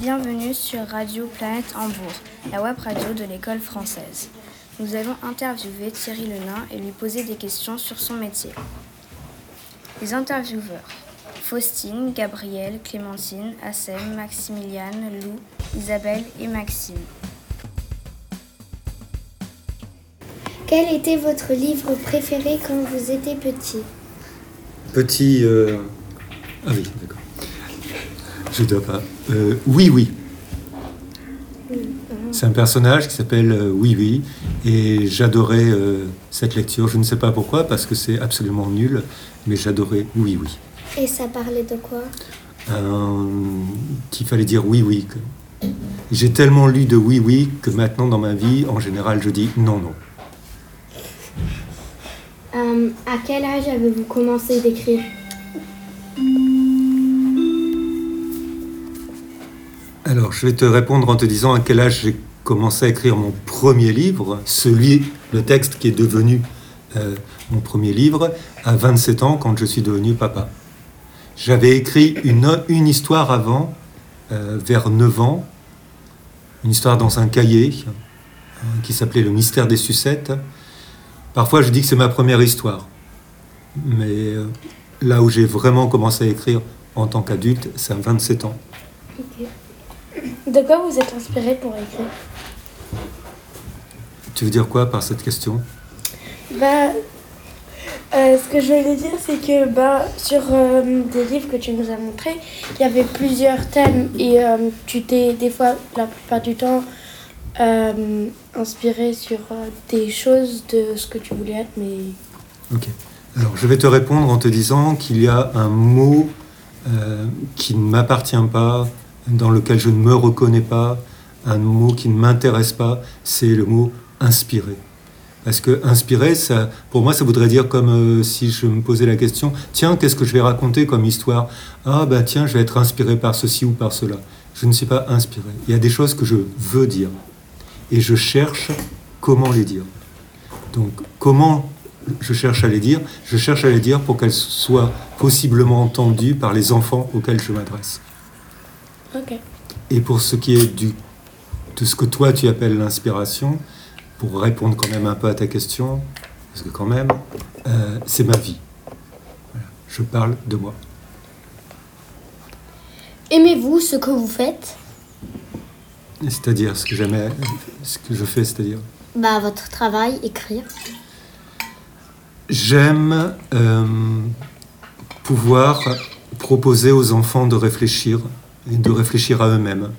Bienvenue sur Radio Planète Hambourg, la web radio de l'école française. Nous allons interviewer Thierry Lenain et lui poser des questions sur son métier. Les intervieweurs Faustine, Gabrielle, Clémentine, Assem, Maximiliane, Lou, Isabelle et Maxime. Quel était votre livre préféré quand vous étiez petit? Petit. euh, Ah oui, d'accord. Je dois pas. Euh, oui, oui. C'est un personnage qui s'appelle euh, Oui, oui. Et j'adorais euh, cette lecture. Je ne sais pas pourquoi, parce que c'est absolument nul, mais j'adorais Oui, oui. Et ça parlait de quoi? Qu'il fallait dire oui, oui. que- J'ai tellement lu de oui, oui que maintenant dans ma vie, en général, je dis non, non. À quel âge avez-vous commencé d'écrire? Alors, je vais te répondre en te disant à quel âge j'ai commencé à écrire mon premier livre, celui, le texte qui est devenu euh, mon premier livre, à 27 ans quand je suis devenu papa. J'avais écrit une, histoire avant, euh, vers 9 ans, une histoire dans un cahier euh, qui s'appelait Le mystère des sucettes. Parfois, je dis que c'est ma première histoire. Mais euh, là où j'ai vraiment commencé à écrire en tant qu'adulte, c'est à 27 ans. De quoi vous êtes inspiré pour écrire Tu veux dire quoi par cette question? Bah, euh, ce que je voulais dire, c'est que bah, sur euh, des livres que tu nous as montrés, il y avait plusieurs thèmes et euh, tu t'es des fois, la plupart du temps, inspiré sur des choses de ce que tu voulais être, mais Ok. Alors, je vais te répondre en te disant qu'il y a un mot qui ne m'appartient pas, dans lequel je ne me reconnais pas, un mot qui ne m'intéresse pas, c'est le mot inspiré. Parce que inspiré, ça, pour moi, ça voudrait dire comme euh, si je me posais la question, tiens, qu'est-ce que je vais raconter comme histoire? Ah, bah tiens, je vais être inspiré par ceci ou par cela. Je ne suis pas inspiré. Il y a des choses que je veux dire. Et je cherche comment les dire. Donc, comment je cherche à les dire? Je cherche à les dire pour qu'elles soient possiblement entendues par les enfants auxquels je m'adresse. Et pour ce qui est du, de ce que toi tu appelles l'inspiration, pour répondre quand même un peu à ta question, parce que quand même, euh, c'est ma vie. Voilà. Je parle de moi. Aimez-vous ce que vous faites? C'est-à-dire ce que j'aimais, ce que je fais, c'est-à-dire? Bah, votre travail, écrire. J'aime euh, pouvoir proposer aux enfants de réfléchir et de réfléchir à eux-mêmes.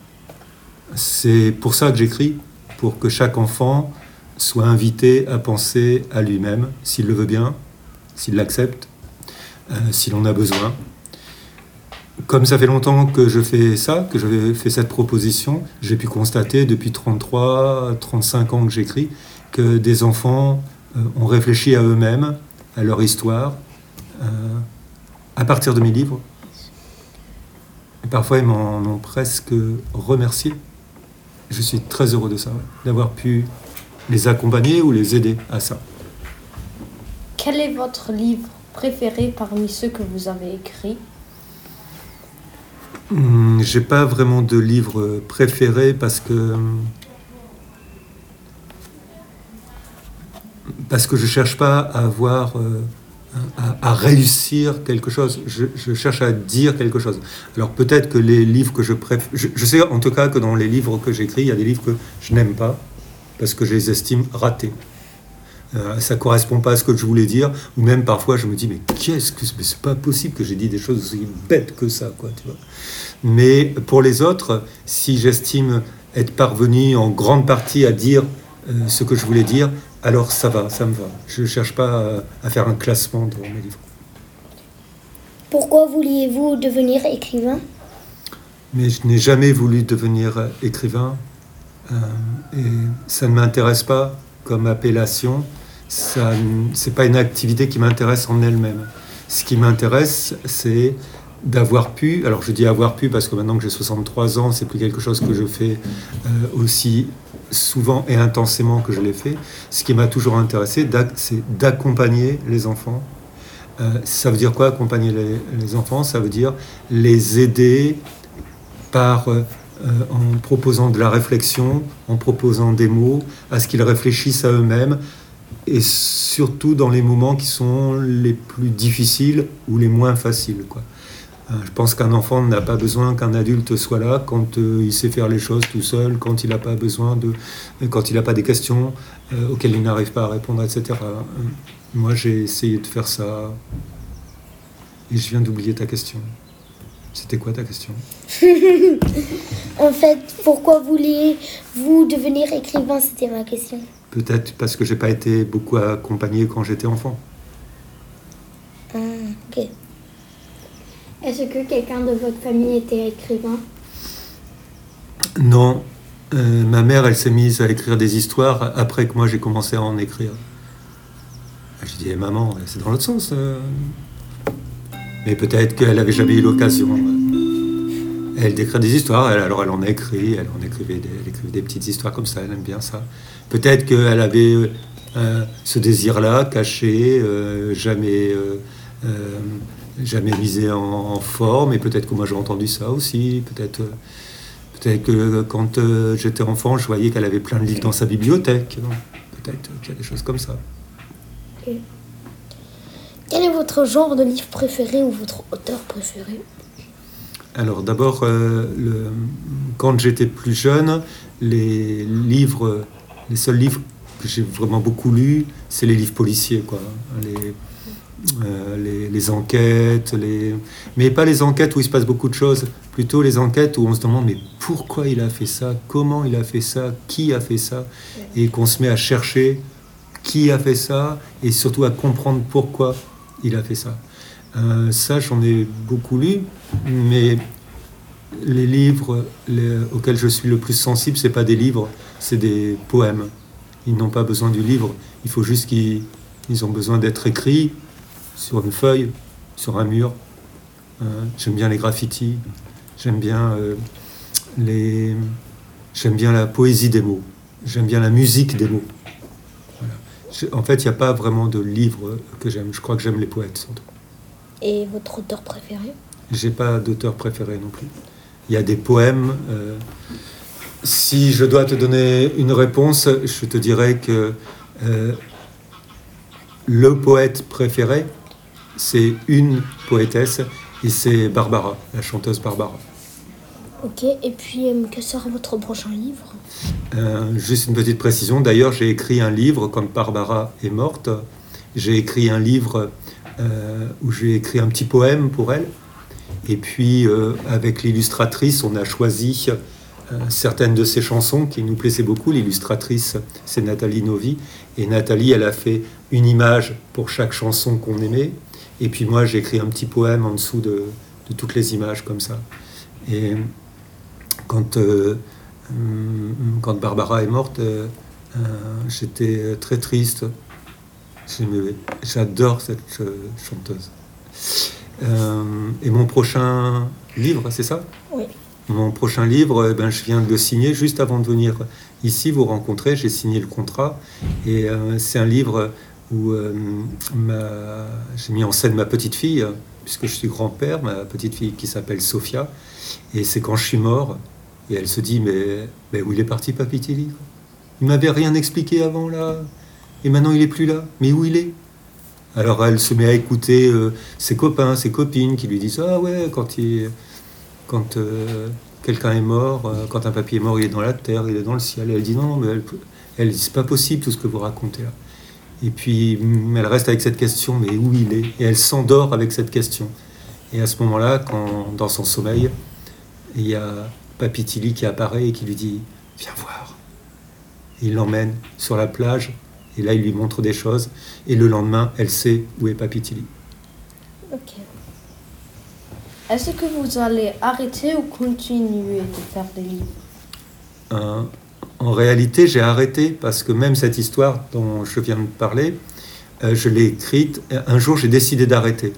C'est pour ça que j'écris, pour que chaque enfant soit invité à penser à lui-même, s'il le veut bien, s'il l'accepte, euh, s'il en a besoin. Comme ça fait longtemps que je fais ça, que je fais cette proposition, j'ai pu constater depuis 33, 35 ans que j'écris, que des enfants euh, ont réfléchi à eux-mêmes, à leur histoire, euh, à partir de mes livres. Parfois, ils m'en ont presque remercié. Je suis très heureux de ça, d'avoir pu les accompagner ou les aider à ça. Quel est votre livre préféré parmi ceux que vous avez écrits? Hum, J'ai pas vraiment de livre préféré parce que parce que je cherche pas à avoir euh, à, réussir quelque chose. Je, cherche à dire quelque chose. Alors peut-être que les livres que je préfère, je, sais en tout cas que dans les livres que j'écris, il y a des livres que je n'aime pas parce que je les estime ratés. Euh, ça correspond pas à ce que je voulais dire, ou même parfois je me dis mais qu'est-ce que c'est pas possible que j'ai dit des choses aussi bêtes que ça quoi, tu vois. Mais pour les autres, si j'estime être parvenu en grande partie à dire euh, ce que je voulais dire, alors ça va, ça me va. Je cherche pas à, à faire un classement dans mes livres. Pourquoi vouliez-vous devenir écrivain? Mais je n'ai jamais voulu devenir écrivain euh, et ça ne m'intéresse pas comme appellation. Ça, c'est pas une activité qui m'intéresse en elle-même. Ce qui m'intéresse, c'est d'avoir pu, alors je dis avoir pu parce que maintenant que j'ai 63 ans, c'est plus quelque chose que je fais euh, aussi souvent et intensément que je l'ai fait. Ce qui m'a toujours intéressé, c'est d'accompagner les enfants. Euh, ça veut dire quoi accompagner les, les enfants? Ça veut dire les aider par euh, en proposant de la réflexion, en proposant des mots, à ce qu'ils réfléchissent à eux-mêmes, et surtout dans les moments qui sont les plus difficiles ou les moins faciles. Quoi. Euh, je pense qu'un enfant n'a pas besoin qu'un adulte soit là quand euh, il sait faire les choses tout seul, quand il n'a pas besoin de, quand il n'a pas des questions euh, auxquelles il n'arrive pas à répondre, etc. Moi, j'ai essayé de faire ça et je viens d'oublier ta question. C'était quoi ta question? En fait, pourquoi vouliez-vous devenir écrivain? C'était ma question. Peut-être parce que j'ai pas été beaucoup accompagné quand j'étais enfant. Ah, ok. Est-ce que quelqu'un de votre famille était écrivain Non. Euh, ma mère, elle s'est mise à écrire des histoires après que moi j'ai commencé à en écrire. Je dis, maman, c'est dans l'autre sens. Euh. Mais peut-être qu'elle n'avait jamais eu l'occasion. Elle d'écrire des histoires, alors elle en a écrit, elle en écrivait des, elle écrivait des petites histoires comme ça, elle aime bien ça. Peut-être qu'elle avait euh, ce désir-là, caché, jamais jamais misé en, forme, et peut-être que moi j'ai entendu ça aussi, peut-être peut-être que quand euh, j'étais enfant, je voyais qu'elle avait plein de livres dans sa bibliothèque, peut-être qu'il y a des choses comme ça. Quel est votre genre de livre préféré ou votre auteur préféré? Alors d'abord, euh, quand j'étais plus jeune, les livres, les seuls livres que j'ai vraiment beaucoup lus, c'est les livres policiers, quoi. Les, euh, les, enquêtes, les... mais pas les enquêtes où il se passe beaucoup de choses, plutôt les enquêtes où on se demande mais pourquoi il a fait ça, comment il a fait ça, qui a fait ça, et qu'on se met à chercher qui a fait ça, et surtout à comprendre pourquoi il a fait ça. Euh, ça, j'en ai beaucoup lu, mais les livres auxquels je suis le plus sensible, c'est pas des livres, c'est des poèmes. Ils n'ont pas besoin du livre, il faut juste qu'ils ils ont besoin d'être écrits sur une feuille, sur un mur. Euh, j'aime bien les graffitis, j'aime bien euh, les, j'aime bien la poésie des mots, j'aime bien la musique des mots. En fait, il n'y a pas vraiment de livre que j'aime. Je crois que j'aime les poètes surtout. Et votre auteur préféré? J'ai pas d'auteur préféré non plus. Il y a des poèmes. Euh, si je dois te donner une réponse, je te dirais que le poète préféré, c'est une poétesse et c'est Barbara, la chanteuse Barbara. Ok, et puis euh, que sera votre prochain livre? Euh, Juste une petite précision, d'ailleurs j'ai écrit un livre quand Barbara est morte. J'ai écrit un livre euh, où j'ai écrit un petit poème pour elle. Et puis avec l'illustratrice, on a choisi certaines de ses chansons qui nous plaisaient beaucoup. L'illustratrice, c'est Nathalie Novi. Et Nathalie, elle a fait une image pour chaque chanson qu'on aimait. Et puis moi, j'ai écrit un petit poème en dessous de, toutes les images comme ça. Et quand, euh, quand Barbara est morte, euh, euh, j'étais très triste. J'adore cette chanteuse. et mon prochain livre, c'est ça? Oui. Mon prochain livre, eh ben, je viens de le signer juste avant de venir ici vous rencontrer. J'ai signé le contrat. Et c'est un livre où euh, j'ai mis en scène ma petite fille, puisque je suis grand-père, ma petite fille qui s'appelle Sophia. Et c'est quand je suis mort, et elle se dit Mais, mais où il est parti, Papy Tilly? Il m'avait rien expliqué avant là, et maintenant il est plus là. Mais où il est? Alors elle se met à écouter euh, ses copains, ses copines qui lui disent Ah ouais, quand, il, quand euh, quelqu'un est mort, quand un papy est mort, il est dans la terre, il est dans le ciel. elle dit Non, mais elle, elle c'est pas possible tout ce que vous racontez là. Et puis, elle reste avec cette question, mais où il est? Et elle s'endort avec cette question. Et à ce moment-là, quand dans son sommeil, il y a Papy Tilly qui apparaît et qui lui dit Viens voir. il l'emmène sur la plage, et là, il lui montre des choses. Et le lendemain, elle sait où est Papy Tilly. Ok. Est-ce que vous allez arrêter ou continuer de faire des livres? En réalité, j'ai arrêté parce que même cette histoire dont je viens de parler, euh, je l'ai écrite. Un jour, j'ai décidé d'arrêter.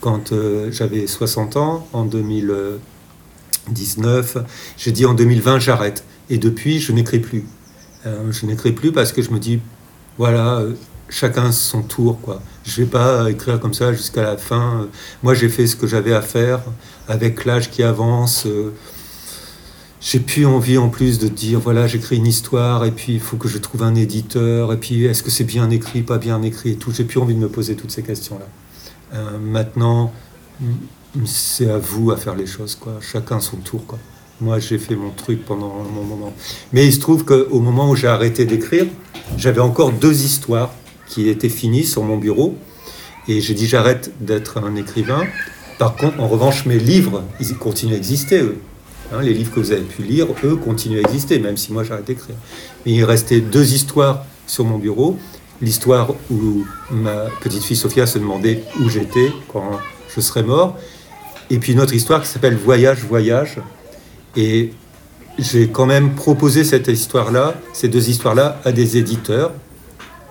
Quand euh, j'avais 60 ans, en 2019, j'ai dit en 2020, j'arrête. Et depuis, je n'écris plus. Euh, je n'écris plus parce que je me dis, voilà, chacun son tour. Quoi. Je ne vais pas écrire comme ça jusqu'à la fin. Moi, j'ai fait ce que j'avais à faire avec l'âge qui avance j'ai plus envie en plus de dire voilà j'écris une histoire et puis il faut que je trouve un éditeur et puis est-ce que c'est bien écrit pas bien écrit et tout. J'ai plus envie de me poser toutes ces questions là maintenant c'est à vous à faire les choses quoi. Chacun son tour quoi. Moi j'ai fait mon truc pendant mon moment. Mais il se trouve qu'au moment où j'ai arrêté d'écrire j'avais encore deux histoires qui étaient finies sur mon bureau et j'ai dit j'arrête d'être un écrivain. Par contre en revanche mes livres ils continuent à exister eux Hein, les livres que vous avez pu lire, eux, continuent à exister, même si moi j'arrête d'écrire. Mais il restait deux histoires sur mon bureau. L'histoire où ma petite fille Sophia se demandait où j'étais quand je serais mort. Et puis une autre histoire qui s'appelle Voyage, Voyage. Et j'ai quand même proposé cette histoire-là, ces deux histoires-là, à des éditeurs.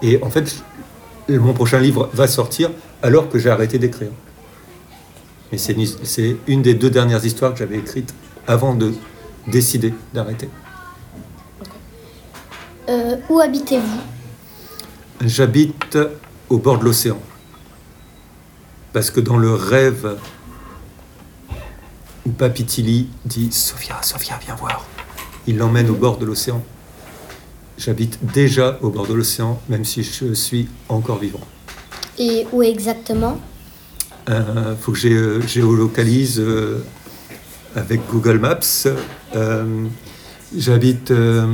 Et en fait, mon prochain livre va sortir alors que j'ai arrêté d'écrire. Mais c'est une, une des deux dernières histoires que j'avais écrites avant de décider d'arrêter. Euh, où habitez-vous? J'habite au bord de l'océan. Parce que dans le rêve où Papitili dit Sophia, Sophia, viens voir, il l'emmène au bord de l'océan. J'habite déjà au bord de l'océan, même si je suis encore vivant. Et où exactement? Il euh, faut que je euh, géolocalise euh, avec Google Maps. Euh, j'habite euh,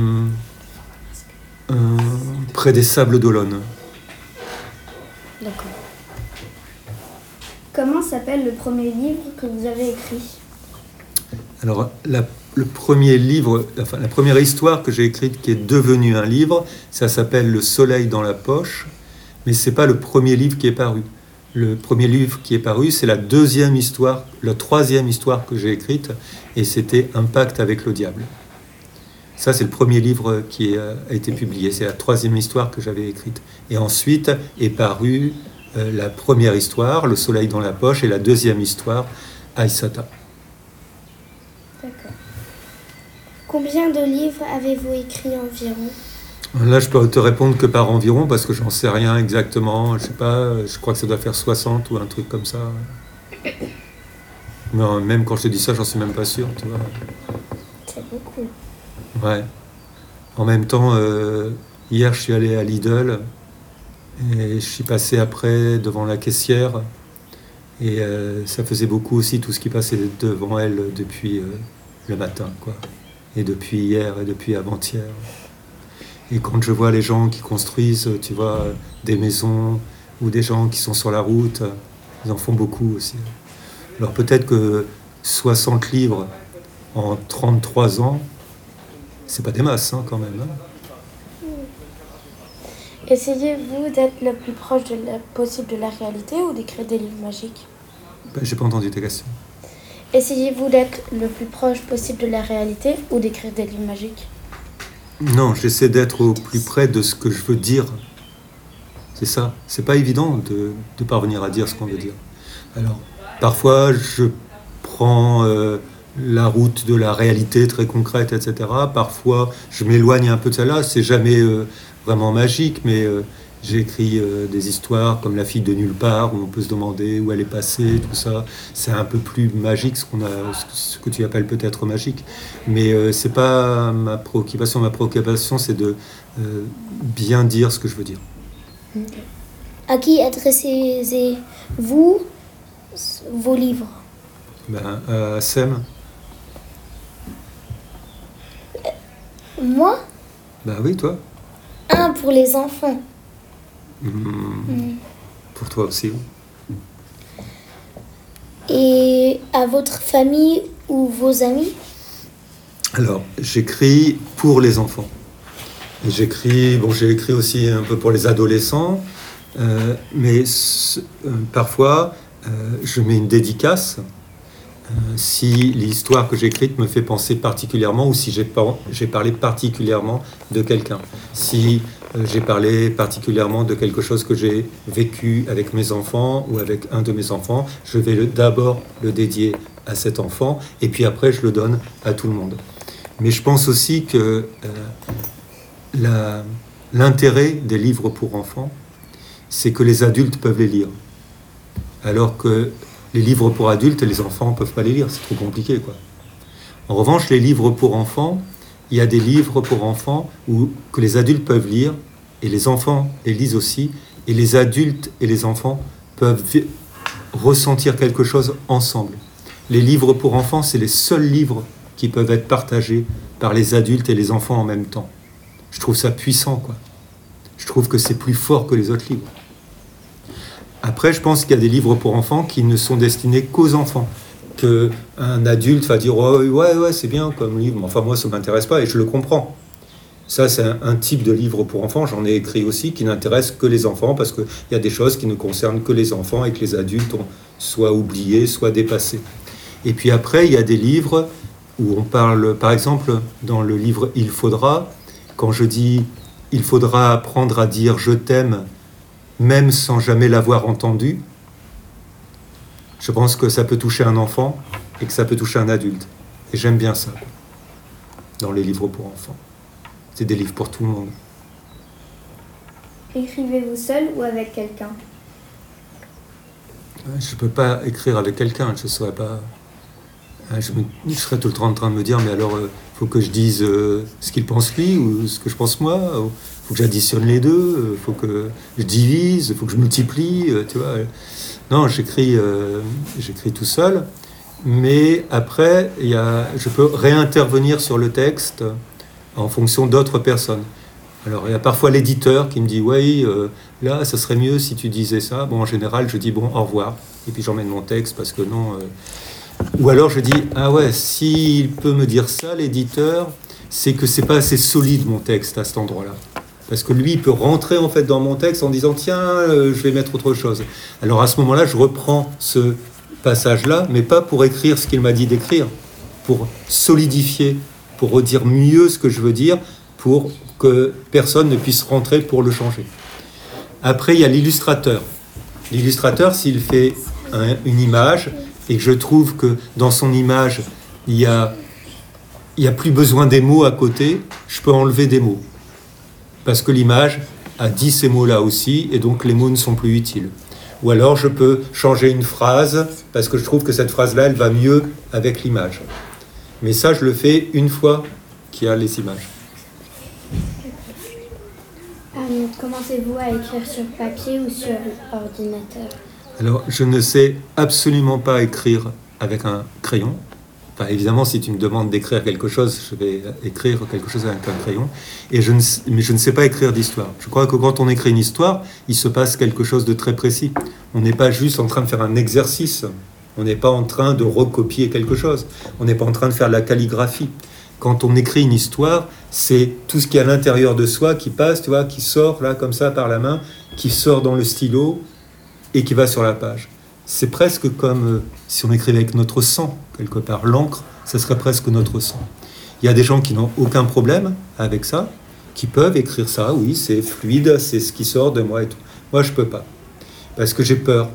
près des Sables d'Olonne. D'accord. Comment s'appelle le premier livre que vous avez écrit? Alors, le premier livre, enfin, la première histoire que j'ai écrite qui est devenue un livre, ça s'appelle Le Soleil dans la poche, mais c'est pas le premier livre qui est paru. Le premier livre qui est paru, c'est la deuxième histoire, la troisième histoire que j'ai écrite, et c'était Un pacte avec le diable. Ça, c'est le premier livre qui a été publié. C'est la troisième histoire que j'avais écrite. Et ensuite est parue euh, la première histoire, Le soleil dans la poche, et la deuxième histoire, Aïsata. D'accord. Combien de livres avez-vous écrit environ? Là, je peux te répondre que par environ, parce que j'en sais rien exactement. Je sais pas, je crois que ça doit faire 60 ou un truc comme ça. Mais même quand je te dis ça, j'en suis même pas sûr, tu vois. C'est beaucoup. Ouais. En même temps, euh, hier, je suis allé à Lidl et je suis passé après devant la caissière. Et euh, ça faisait beaucoup aussi tout ce qui passait devant elle depuis euh, le matin, quoi. Et depuis hier et depuis avant-hier. Et quand je vois les gens qui construisent, tu vois, des maisons ou des gens qui sont sur la route, ils en font beaucoup aussi. Alors peut-être que 60 livres en 33 ans, c'est pas des masses hein, quand même. Hein. Essayez-vous d'être le plus proche de la, possible de la réalité ou d'écrire des livres magiques? Ben, J'ai pas entendu ta question. Essayez-vous d'être le plus proche possible de la réalité ou d'écrire des livres magiques? Non, j'essaie d'être au plus près de ce que je veux dire. C'est ça. C'est pas évident de, parvenir à dire ce qu'on veut dire. Alors, parfois, je prends euh, la route de la réalité très concrète, etc. Parfois, je m'éloigne un peu de celle-là. C'est jamais euh, vraiment magique, mais j'ai écrit euh, des histoires comme La fille de nulle part, où on peut se demander où elle est passée, tout ça. C'est un peu plus magique, ce, qu'on a, ce que tu appelles peut-être magique. Mais euh, c'est pas ma préoccupation. Ma préoccupation, c'est de euh, bien dire ce que je veux dire. À qui adressez-vous vos livres? Ben, À Sem. Moi? Ben oui, toi. Un pour les enfants. Hmm. Pour toi aussi. Et à votre famille ou vos amis? Alors, j'écris pour les enfants. J'écris, bon, j'ai écrit aussi un peu pour les adolescents, euh, mais euh, parfois, euh, je mets une dédicace si l'histoire que j'ai écrite me fait penser particulièrement ou si j'ai parlé particulièrement de quelqu'un. Si j'ai parlé particulièrement de quelque chose que j'ai vécu avec mes enfants ou avec un de mes enfants. Je vais d'abord le dédier à cet enfant et puis après je le donne à tout le monde. Mais je pense aussi que euh, l'intérêt des livres pour enfants, c'est que les adultes peuvent les lire. Alors que les livres pour adultes, les enfants ne peuvent pas les lire, c'est trop compliqué. Quoi. En revanche, les livres pour enfants, il y a des livres pour enfants où, que les adultes peuvent lire, et les enfants les lisent aussi, et les adultes et les enfants peuvent ressentir quelque chose ensemble. Les livres pour enfants, c'est les seuls livres qui peuvent être partagés par les adultes et les enfants en même temps. Je trouve ça puissant, quoi. Je trouve que c'est plus fort que les autres livres. Après, je pense qu'il y a des livres pour enfants qui ne sont destinés qu'aux enfants. Que un adulte va dire oh, ouais ouais c'est bien comme livre, mais enfin moi ça m'intéresse pas et je le comprends. Ça c'est un, un type de livre pour enfants. J'en ai écrit aussi qui n'intéresse que les enfants parce qu'il y a des choses qui ne concernent que les enfants et que les adultes ont soit oublié, soit dépassé. Et puis après il y a des livres où on parle, par exemple dans le livre Il faudra, quand je dis il faudra apprendre à dire je t'aime même sans jamais l'avoir entendu, je pense que ça peut toucher un enfant et que ça peut toucher un adulte. Et j'aime bien ça dans les livres pour enfants. C'est des livres pour tout le monde. Écrivez-vous seul ou avec quelqu'un? Je ne peux pas écrire avec quelqu'un, je ne saurais pas. Je, me- je serais tout le temps en train de me dire, mais alors, il faut que je dise euh, ce qu'il pense lui ou ce que je pense moi. Il faut que j'additionne les deux, il faut que je divise, il faut que je multiplie, euh, tu vois. Non, j'écris, euh, j'écris tout seul. Mais après, y a, je peux réintervenir sur le texte en fonction d'autres personnes. Alors, il y a parfois l'éditeur qui me dit Oui, euh, là, ça serait mieux si tu disais ça. Bon, en général, je dis Bon, au revoir. Et puis j'emmène mon texte parce que non. euh, Ou alors je dis Ah ouais, s'il peut me dire ça, l'éditeur, c'est que c'est pas assez solide mon texte à cet endroit-là. Parce que lui, il peut rentrer en fait dans mon texte en disant Tiens, euh, je vais mettre autre chose. Alors à ce moment-là, je reprends ce passage-là, mais pas pour écrire ce qu'il m'a dit d'écrire, pour solidifier, pour redire mieux ce que je veux dire, pour que personne ne puisse rentrer pour le changer. Après, il y a l'illustrateur. L'illustrateur, s'il fait un- une image et que je trouve que dans son image, il y il y a plus besoin des mots à côté, je peux enlever des mots. Parce que l'image a dit ces mots-là aussi, et donc les mots ne sont plus utiles. Ou alors je peux changer une phrase, parce que je trouve que cette phrase-là, elle va mieux avec l'image. Mais ça, je le fais une fois qu'il y a les images. Euh, Commencez-vous à écrire sur papier ou sur ordinateur? Alors, je ne sais absolument pas écrire avec un crayon. Évidemment, si tu me demandes d'écrire quelque chose, je vais écrire quelque chose avec un crayon. Et je ne, mais je ne sais pas écrire d'histoire. Je crois que quand on écrit une histoire, il se passe quelque chose de très précis. On n'est pas juste en train de faire un exercice. On n'est pas en train de recopier quelque chose. On n'est pas en train de faire de la calligraphie. Quand on écrit une histoire, c'est tout ce qui est à l'intérieur de soi qui passe, tu vois, qui sort là comme ça par la main, qui sort dans le stylo et qui va sur la page. C'est presque comme euh, si on écrivait avec notre sang, quelque part. L'encre, ça serait presque notre sang. Il y a des gens qui n'ont aucun problème avec ça, qui peuvent écrire ça, oui, c'est fluide, c'est ce qui sort de moi et tout. Moi, je peux pas. Parce que j'ai peur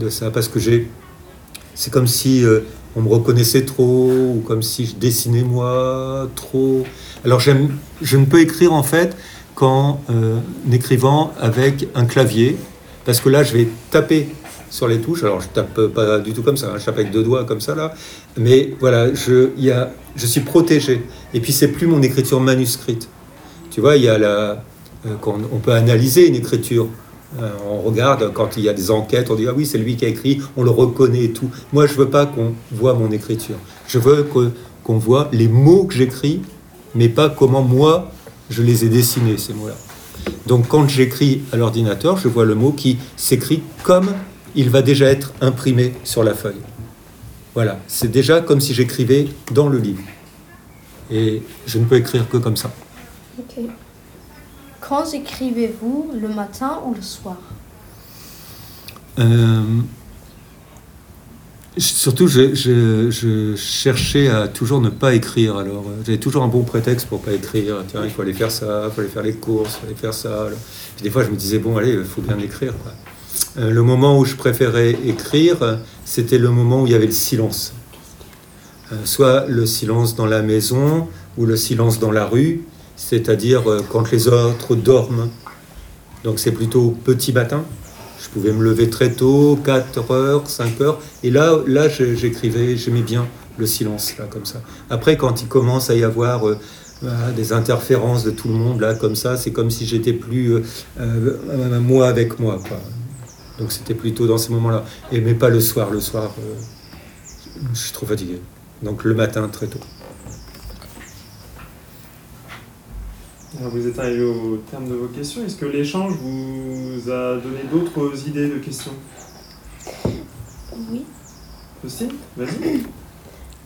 de ça, parce que j'ai. C'est comme si euh, on me reconnaissait trop, ou comme si je dessinais moi trop. Alors, je ne peux écrire en fait qu'en euh, écrivant avec un clavier, parce que là, je vais taper sur les touches. Alors, je tape pas du tout comme ça, hein, je tape avec deux doigts comme ça là. Mais voilà, je, y a, je suis protégé. Et puis, c'est plus mon écriture manuscrite. Tu vois, il y a la, euh, on peut analyser une écriture. Euh, on regarde quand il y a des enquêtes, on dit ah oui c'est lui qui a écrit, on le reconnaît et tout. Moi je veux pas qu'on voit mon écriture. Je veux que- qu'on voit les mots que j'écris, mais pas comment moi je les ai dessinés ces mots-là. Donc quand j'écris à l'ordinateur, je vois le mot qui s'écrit comme il va déjà être imprimé sur la feuille. Voilà, c'est déjà comme si j'écrivais dans le livre. Et je ne peux écrire que comme ça. Quand écrivez-vous le matin ou le soir? Euh, surtout, je, je- je cherchais à toujours ne pas écrire. Alors, euh, j'avais toujours un bon prétexte pour pas écrire. Tiens, il faut aller faire ça, il faut aller faire les courses, il faut aller faire ça. Puis des fois, je me disais, bon, allez, il faut bien écrire. quoi. Euh, le moment où je préférais écrire, c'était le moment où il y avait le silence. Euh, soit le silence dans la maison ou le silence dans la rue, c'est-à-dire euh, quand les autres dorment. Donc c'est plutôt petit matin. Je pouvais me lever très tôt, 4 heures, 5 heures. Et là, là j'écrivais, j'aimais bien le silence, là, comme ça. Après, quand il commence à y avoir des interférences de tout le monde, là, comme ça, c'est comme si j'étais plus moi avec moi, quoi. Donc c'était plutôt dans ces moments-là. Et mais pas le soir. Le soir, je suis trop fatigué. Donc le matin, très tôt. vous êtes arrivé au terme de vos questions. Est-ce que l'échange vous a donné d'autres idées de questions? Oui. Faustine, vas-y.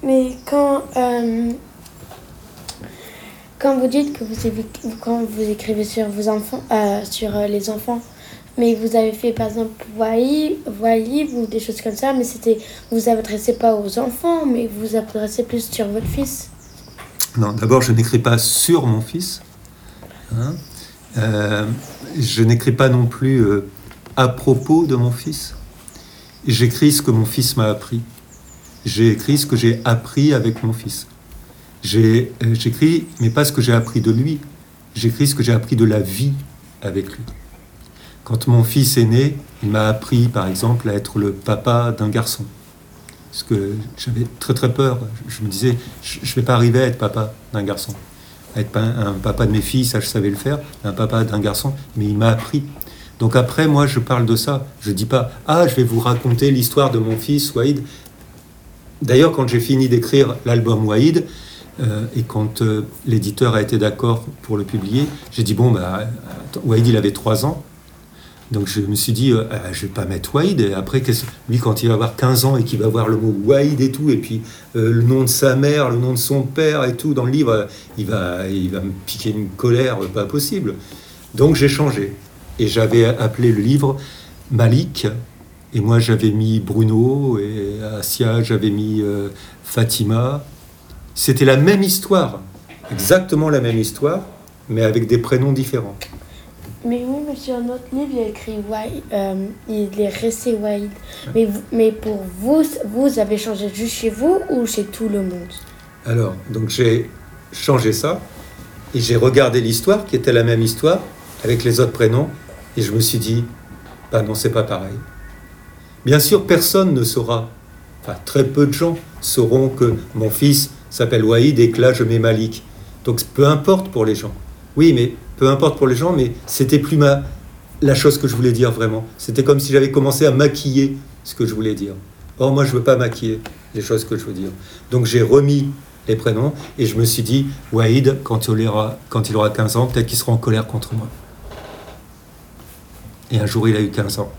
Mais quand, euh, quand vous dites que vous, écrivez, quand vous écrivez sur vos enfants, euh, sur euh, les enfants, mais vous avez fait par exemple voix livre ou des choses comme ça, mais c'était vous adressez pas aux enfants, mais vous adressez plus sur votre fils. Non, d'abord je n'écris pas sur mon fils. Hein. je n'écris pas non plus à propos de mon fils. J'écris ce que mon fils m'a appris j'ai écrit ce que j'ai appris avec mon fils. Euh, J'écris, mais pas ce que j'ai appris de lui, j'écris ce que j'ai appris de la vie avec lui. Quand mon fils est né, il m'a appris, par exemple, à être le papa d'un garçon. Parce que j'avais très très peur. Je me disais, je ne vais pas arriver à être papa d'un garçon. À être un papa de mes filles, ça je savais le faire. Un papa d'un garçon, mais il m'a appris. Donc après, moi, je parle de ça. Je dis pas, ah, je vais vous raconter l'histoire de mon fils Waïd. D'ailleurs, quand j'ai fini d'écrire l'album Wahid, euh, et quand euh, l'éditeur a été d'accord pour le publier, j'ai dit, bon, bah, Wahid, il avait 3 ans. Donc je me suis dit, euh, ah, je vais pas mettre Wahid. Et après, lui, quand il va avoir 15 ans et qu'il va voir le mot Wahid et tout, et puis le nom de sa mère, le nom de son père et tout dans le livre, il va, il va me piquer une colère pas possible. Donc j'ai changé. Et j'avais appelé le livre Malik, et moi, j'avais mis Bruno, et Asia, j'avais mis euh, Fatima. C'était la même histoire, exactement la même histoire, mais avec des prénoms différents. Mais oui, mais sur notre livre, il a écrit White, euh, il est resté White. Mais, mais pour vous, vous avez changé juste chez vous ou chez tout le monde? Alors, donc j'ai changé ça, et j'ai regardé l'histoire, qui était la même histoire, avec les autres prénoms, et je me suis dit, bah non, c'est pas pareil. Bien sûr, personne ne saura, enfin très peu de gens sauront que mon fils s'appelle Waïd et que là je mets Malik. Donc peu importe pour les gens. Oui, mais peu importe pour les gens, mais c'était plus ma, la chose que je voulais dire vraiment. C'était comme si j'avais commencé à maquiller ce que je voulais dire. Or, moi, je ne veux pas maquiller les choses que je veux dire. Donc j'ai remis les prénoms et je me suis dit, Waïd, quand il aura, quand il aura 15 ans, peut-être qu'il sera en colère contre moi. Et un jour, il a eu 15 ans.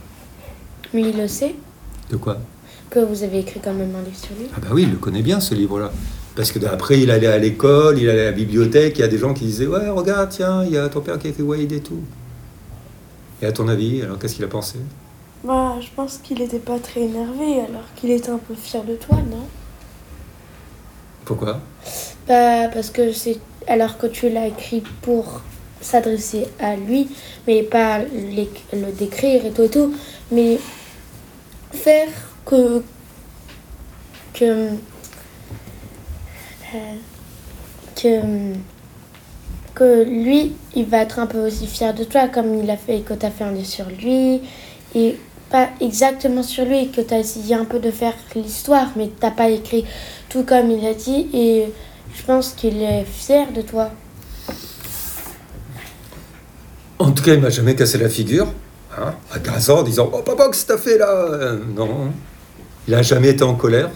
Mais il le sait De quoi? Que vous avez écrit quand même un livre sur lui Ah bah oui, il le connaît bien ce livre-là. Parce que après, il allait à l'école, il allait à la bibliothèque, il y a des gens qui disaient Ouais, regarde, tiens, il y a ton père qui a écrit Wade et tout. Et à ton avis, alors qu'est-ce qu'il a pensé? Bah, je pense qu'il n'était pas très énervé, alors qu'il était un peu fier de toi, non? Pourquoi? Bah, parce que c'est. Alors que tu l'as écrit pour s'adresser à lui, mais pas le décrire et tout et tout, mais faire que que que que lui il va être un peu aussi fier de toi comme il a fait que tu as fait un livre sur lui et pas exactement sur lui que tu as essayé un peu de faire l'histoire mais t'as pas écrit tout comme il a dit et je pense qu'il est fier de toi. En tout cas il m'a jamais cassé la figure Hein, à 15 ans en disant Oh papa, qu'est-ce que t'as fait là? Non, il n'a jamais été en colère.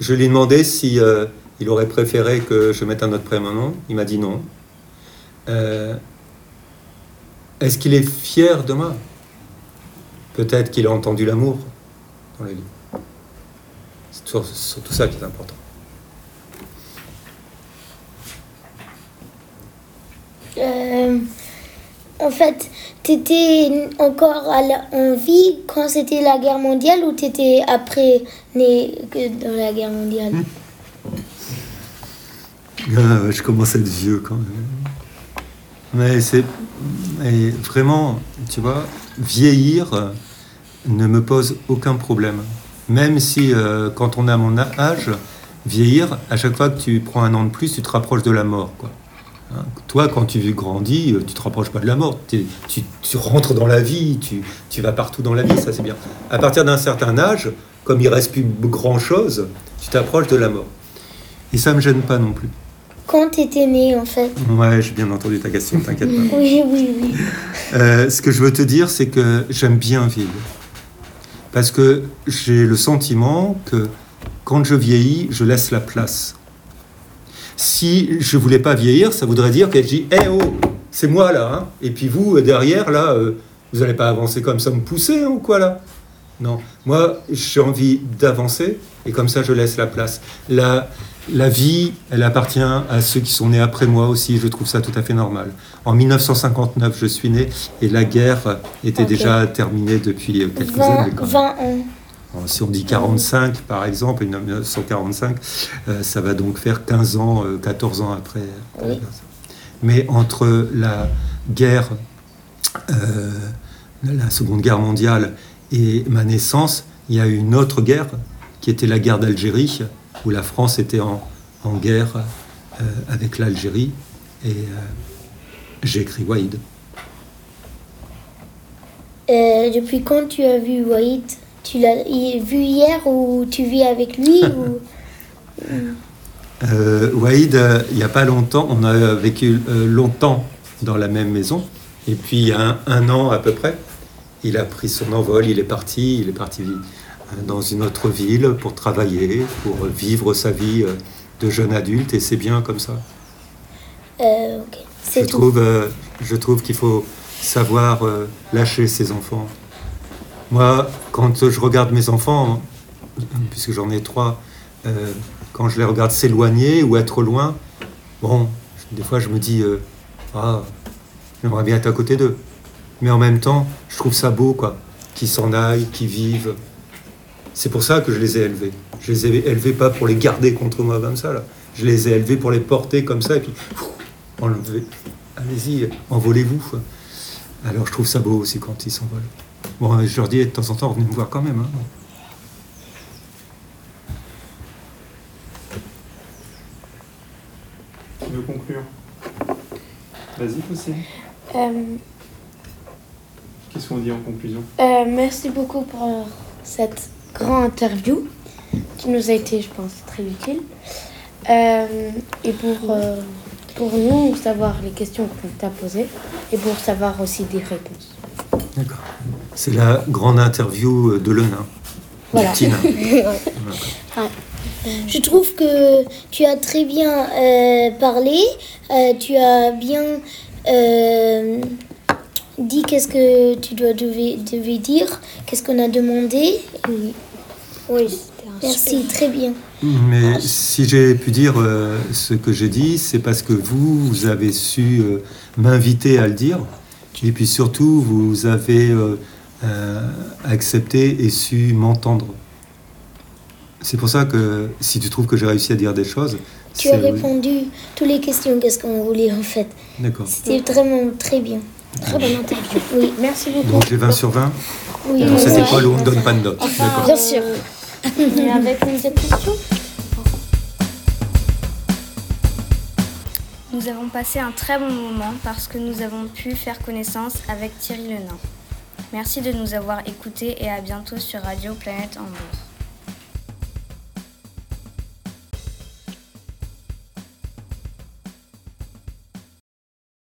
Je lui ai demandé si euh, il aurait préféré que je mette un autre prénom. Il m'a dit non. Euh, est-ce qu'il est fier de moi? Peut-être qu'il a entendu l'amour dans le livre. C'est surtout ça qui est important. Euh, en fait, tu étais encore en vie quand c'était la guerre mondiale ou tu étais après né dans la guerre mondiale? Ah, Je commence à être vieux quand même. Mais c'est vraiment, tu vois, vieillir ne me pose aucun problème. Même si, euh, quand on à mon âge, vieillir, à chaque fois que tu prends un an de plus, tu te rapproches de la mort. Hein, Toi, quand tu grandis, euh, tu te rapproches pas de la mort. Tu rentres dans la vie, tu, tu vas partout dans la vie, ça c'est bien. À partir d'un certain âge, comme il reste plus grand-chose, tu t'approches de la mort. Et ça me gêne pas non plus. Quand t'étais né, en fait. Ouais, j'ai bien entendu ta question, t'inquiète pas. Oui, oui, oui. Euh, ce que je veux te dire, c'est que j'aime bien vivre. Parce que j'ai le sentiment que quand je vieillis, je laisse la place. Si je voulais pas vieillir, ça voudrait dire qu'elle dit Eh oh, c'est moi là. hein. Et puis vous, derrière, là, euh, vous n'allez pas avancer comme ça, me pousser hein, ou quoi là Non. Moi, j'ai envie d'avancer et comme ça, je laisse la place. La, la vie, elle appartient à ceux qui sont nés après moi aussi. Je trouve ça tout à fait normal. En 1959, je suis né et la guerre était déjà terminée depuis euh, quelques 20, années. quand même. 20 ans. Alors, si on dit 45, par exemple, 1945, euh, ça va donc faire 15 ans, euh, 14 ans après. Oui. Mais entre la guerre, euh, la Seconde Guerre mondiale et ma naissance, il y a eu une autre guerre, qui était la guerre d'Algérie, où la France était en, en guerre euh, avec l'Algérie. Et euh, j'ai écrit Waïd. Euh, depuis quand tu as vu Wahid? Tu l'as vu hier ou tu vis avec lui ou... Euh, Waïd, euh, il n'y a pas longtemps, on a vécu euh, longtemps dans la même maison. Et puis, il y a un, un an à peu près, il a pris son envol, il est parti, il est parti dans une autre ville pour travailler, pour vivre sa vie euh, de jeune adulte, et c'est bien comme ça. Euh. Je tout. trouve, euh, je trouve qu'il faut savoir euh, lâcher ses enfants. Moi, quand je regarde mes enfants, puisque j'en ai trois, quand je les regarde s'éloigner ou être loin, bon, des fois je me dis, ah, j'aimerais bien être à côté d'eux. Mais en même temps, je trouve ça beau, quoi, qu'ils s'en aillent, qu'ils vivent. C'est pour ça que je les ai élevés. Je les ai élevés pas pour les garder contre moi comme ça, là. Je les ai élevés pour les porter comme ça et puis. Allez-y, envolez-vous. Alors je trouve ça beau aussi quand ils s'envolent. Bon, je leur dis de temps en temps, venez me voir quand même. hein. Qui veut conclure? Vas-y, Fossé. Euh, Qu'est-ce qu'on dit en conclusion? Euh, merci beaucoup pour cette grande interview qui nous a été, je pense, très utile. Euh, et pour, euh, pour nous savoir les questions qu'on t'a posées et pour savoir aussi des réponses. D'accord. C'est la grande interview de Lenain. Voilà. De Tina. Je trouve que tu as très bien euh, parlé, euh, tu as bien dit qu'est-ce que tu dois devais, devais dire, qu'est-ce qu'on a demandé. Oui, oui merci, très bien. Mais si j'ai pu dire euh, ce que j'ai dit, c'est parce que vous, vous avez su euh, m'inviter à le dire. Et puis surtout, vous avez euh, euh, accepté et su m'entendre. C'est pour ça que si tu trouves que j'ai réussi à dire des choses, Tu as répondu toutes les questions, qu'est-ce qu'on voulait en fait. D'accord. C'était vraiment très bien. Très bonne interview. Oui, Merci beaucoup. Donc j'ai 20 sur 20. oui. Dans cette école où on ne donne pas de notes. D'accord. Bien sûr. Et avec une petite question Nous avons passé un très bon moment parce que nous avons pu faire connaissance avec Thierry Lenain. Merci de nous avoir écoutés et à bientôt sur Radio Planète Hambourg.